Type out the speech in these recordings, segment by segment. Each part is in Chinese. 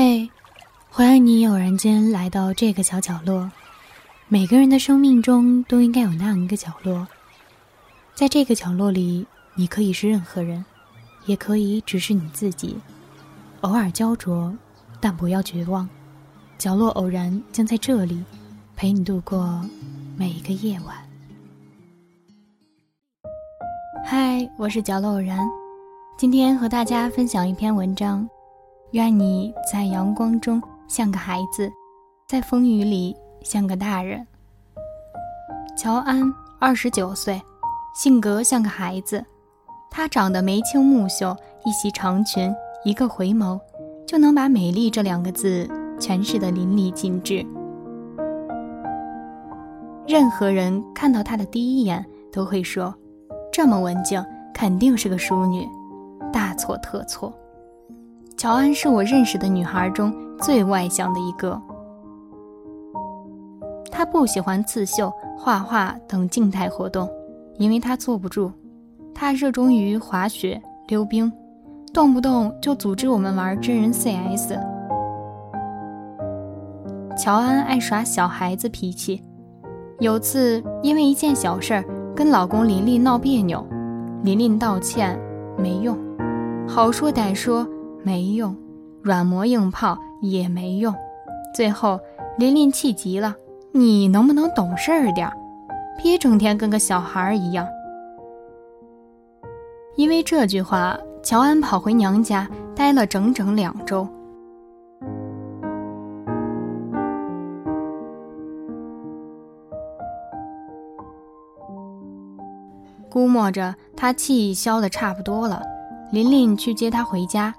嘿，欢迎你偶然间来到这个小角落。每个人的生命中都应该有那样一个角落，在这个角落里，你可以是任何人，也可以只是你自己。偶尔焦灼，但不要绝望。角落偶然将在这里陪你度过每一个夜晚。嗨，我是角落偶然，今天和大家分享一篇文章。愿你在阳光中像个孩子，在风雨里像个大人。乔安二十九岁，性格像个孩子。她长得眉清目秀，一袭长裙，一个回眸，就能把“美丽”这两个字诠释得淋漓尽致。任何人看到她的第一眼，都会说：“这么文静，肯定是个淑女。”大错特错。乔安是我认识的女孩中最外向的一个。她不喜欢刺绣、画画等静态活动，因为她坐不住。她热衷于滑雪、溜冰，动不动就组织我们玩真人 CS。乔安爱耍小孩子脾气，有次因为一件小事儿跟老公琳琳闹别扭，琳琳道歉没用，好说歹说。没用，软磨硬泡也没用，最后琳琳气急了：“你能不能懂事儿点儿，别整天跟个小孩一样？”因为这句话，乔安跑回娘家待了整整两周。估摸着他气消的差不多了，琳琳去接他回家。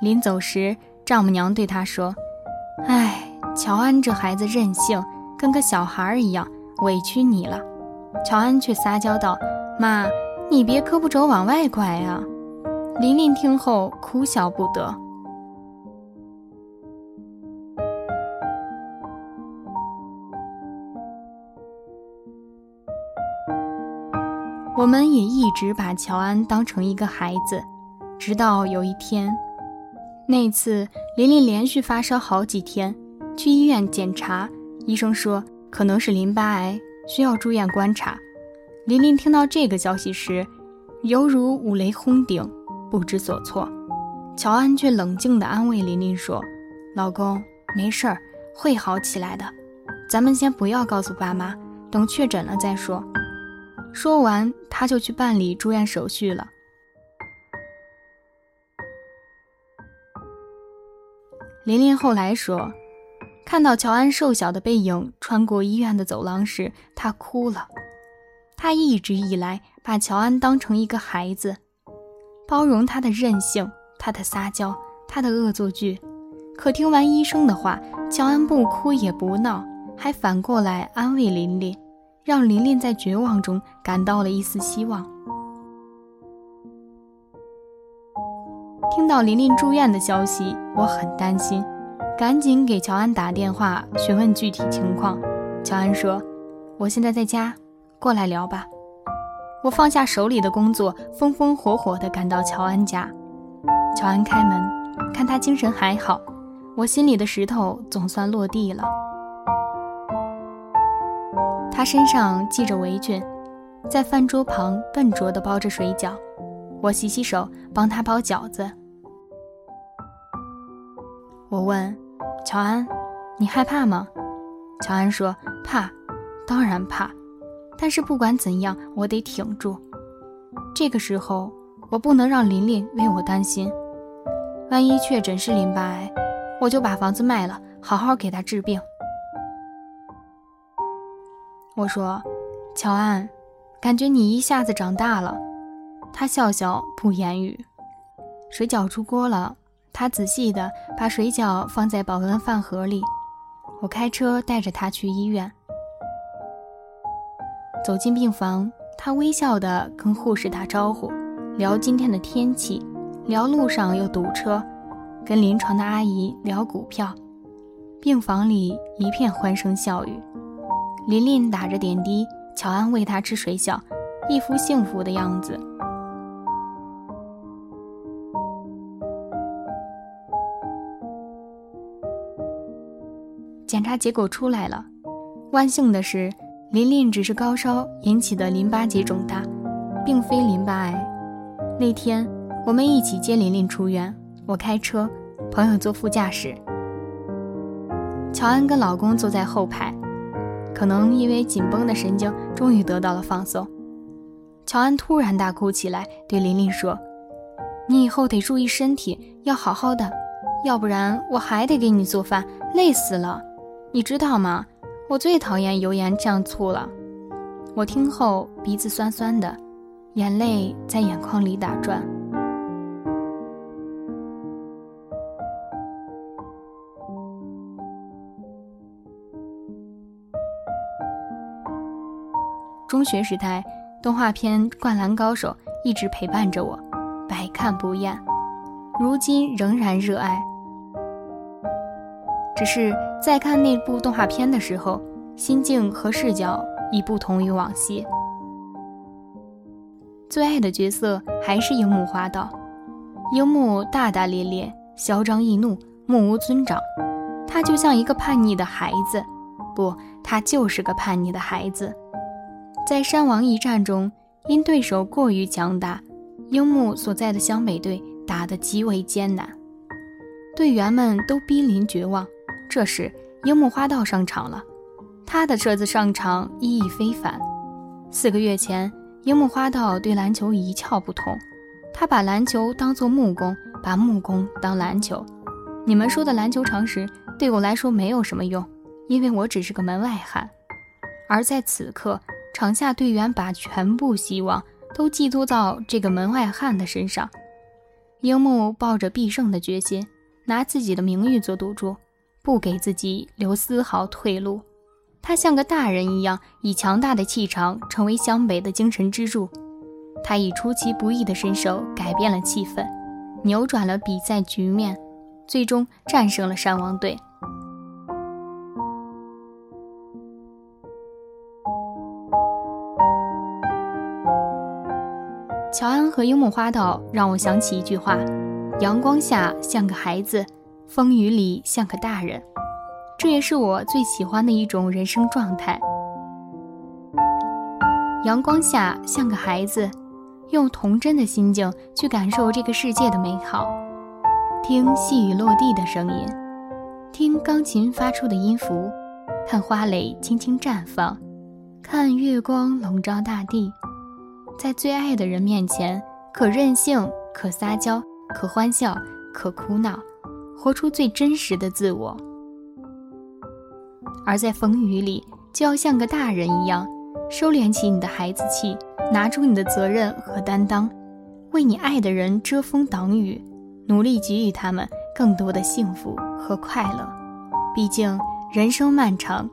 临走时，丈母娘对他说：“哎，乔安这孩子任性，跟个小孩一样，委屈你了。”乔安却撒娇道：“妈，你别胳膊肘往外拐啊！”琳琳听后哭笑不得。我们也一直把乔安当成一个孩子，直到有一天。那次，琳琳连续发烧好几天，去医院检查，医生说可能是淋巴癌，需要住院观察。琳琳听到这个消息时，犹如五雷轰顶，不知所措。乔安却冷静地安慰琳琳说：“老公，没事儿，会好起来的。咱们先不要告诉爸妈，等确诊了再说。”说完，他就去办理住院手续了。琳琳后来说，看到乔安瘦小的背影穿过医院的走廊时，她哭了。她一直以来把乔安当成一个孩子，包容他的任性、他的撒娇、他的恶作剧。可听完医生的话，乔安不哭也不闹，还反过来安慰琳琳，让琳琳在绝望中感到了一丝希望。听到琳琳住院的消息，我很担心，赶紧给乔安打电话询问具体情况。乔安说：“我现在在家，过来聊吧。”我放下手里的工作，风风火火地赶到乔安家。乔安开门，看他精神还好，我心里的石头总算落地了。他身上系着围裙，在饭桌旁笨拙地包着水饺。我洗洗手，帮他包饺子。我问乔安：“你害怕吗？”乔安说：“怕，当然怕。但是不管怎样，我得挺住。这个时候，我不能让琳琳为我担心。万一确诊是淋巴癌，我就把房子卖了，好好给她治病。”我说：“乔安，感觉你一下子长大了。”他笑笑，不言语。水饺出锅了。他仔细地把水饺放在保温饭盒里。我开车带着他去医院。走进病房，他微笑地跟护士打招呼，聊今天的天气，聊路上又堵车，跟临床的阿姨聊股票。病房里一片欢声笑语。琳琳打着点滴，乔安喂她吃水饺，一副幸福的样子。检查结果出来了，万幸的是，琳琳只是高烧引起的淋巴结肿大，并非淋巴癌。那天我们一起接琳琳出院，我开车，朋友坐副驾驶，乔安跟老公坐在后排。可能因为紧绷的神经终于得到了放松，乔安突然大哭起来，对琳琳说：“你以后得注意身体，要好好的，要不然我还得给你做饭，累死了。你知道吗？我最讨厌油盐酱醋了。”我听后鼻子酸酸的，眼泪在眼眶里打转。中学时代，动画片《灌篮高手》一直陪伴着我，百看不厌，如今仍然热爱。只是在看那部动画片的时候，心境和视角已不同于往昔。最爱的角色还是樱木花道，樱木大大咧咧、嚣张易怒、目无尊长，他就像一个叛逆的孩子，不，他就是个叛逆的孩子。在山王一战中，因对手过于强大，樱木所在的湘北队打得极为艰难，队员们都濒临绝望。这时，樱木花道上场了，他的这次上场意义非凡。四个月前，樱木花道对篮球一窍不通，他把篮球当作木工，把木工当篮球。你们说的篮球常识对我来说没有什么用，因为我只是个门外汉。而在此刻。场下队员把全部希望都寄托到这个门外汉的身上，樱木抱着必胜的决心，拿自己的名誉做赌注，不给自己留丝毫退路。他像个大人一样，以强大的气场成为湘北的精神支柱。他以出其不意的身手改变了气氛，扭转了比赛局面，最终战胜了山王队。乔安和樱木花道让我想起一句话：阳光下像个孩子，风雨里像个大人。这也是我最喜欢的一种人生状态。阳光下像个孩子，用童真的心境去感受这个世界的美好，听细雨落地的声音，听钢琴发出的音符，看花蕾轻轻绽放，看月光笼罩大地。在最爱的人面前，可任性，可撒娇，可欢笑，可哭闹，活出最真实的自我。而在风雨里，就要像个大人一样，收敛起你的孩子气，拿出你的责任和担当，为你爱的人遮风挡雨，努力给予他们更多的幸福和快乐。毕竟人生漫长，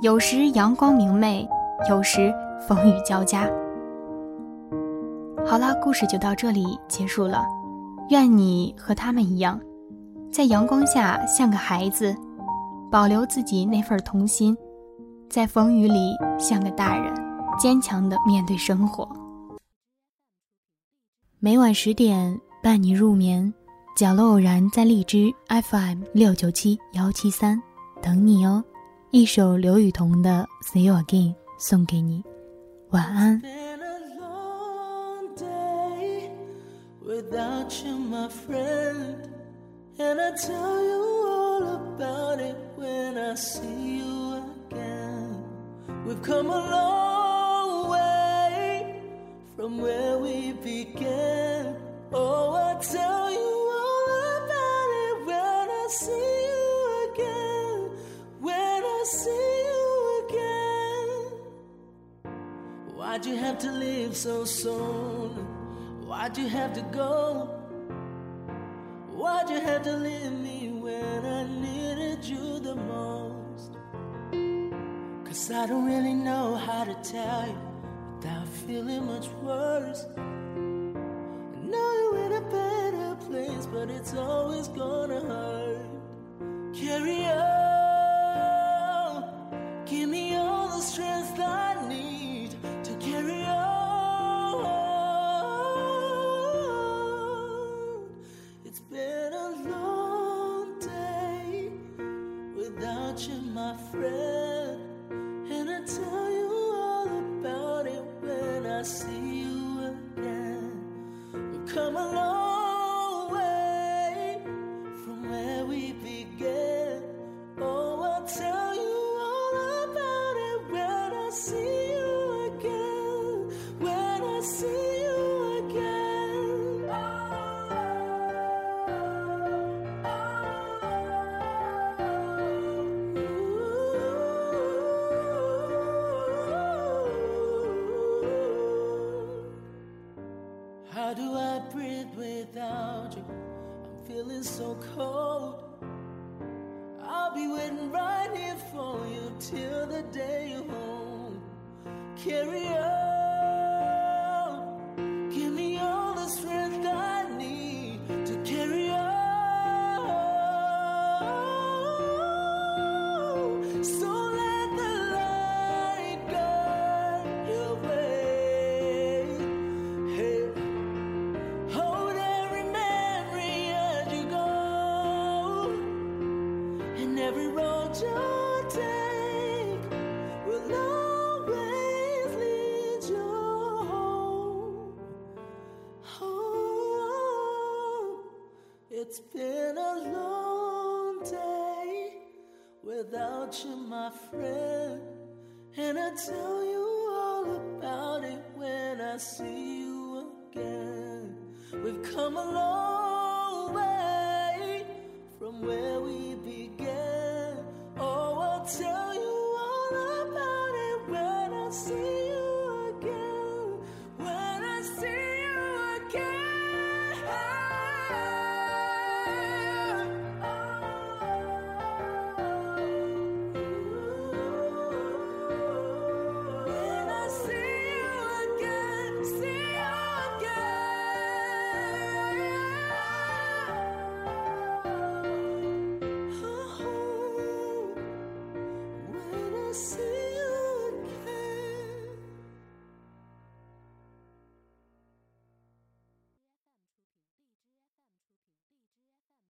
有时阳光明媚，有时风雨交加。好了，故事就到这里结束了。愿你和他们一样，在阳光下像个孩子，保留自己那份童心；在风雨里像个大人，坚强的面对生活。每晚十点伴你入眠，角落偶然在荔枝 FM 六九七幺七三等你哦。一首刘雨桐的《See You Again》送给你，晚安。without you, my friend. And I tell you all about it when I see you again. We've come a long way from where we began. Oh, I tell you all about it when I see you again. When I see you again. Why'd you have to leave so soon? Why'd you have to go? Why'd you have to leave me when I needed you the most? Cause I don't really know how to tell you without feeling much worse. I know you're in a better place, but it's always gonna hurt. without you, my friend. And I tell you all about it when I see you again. We've come a long way from where we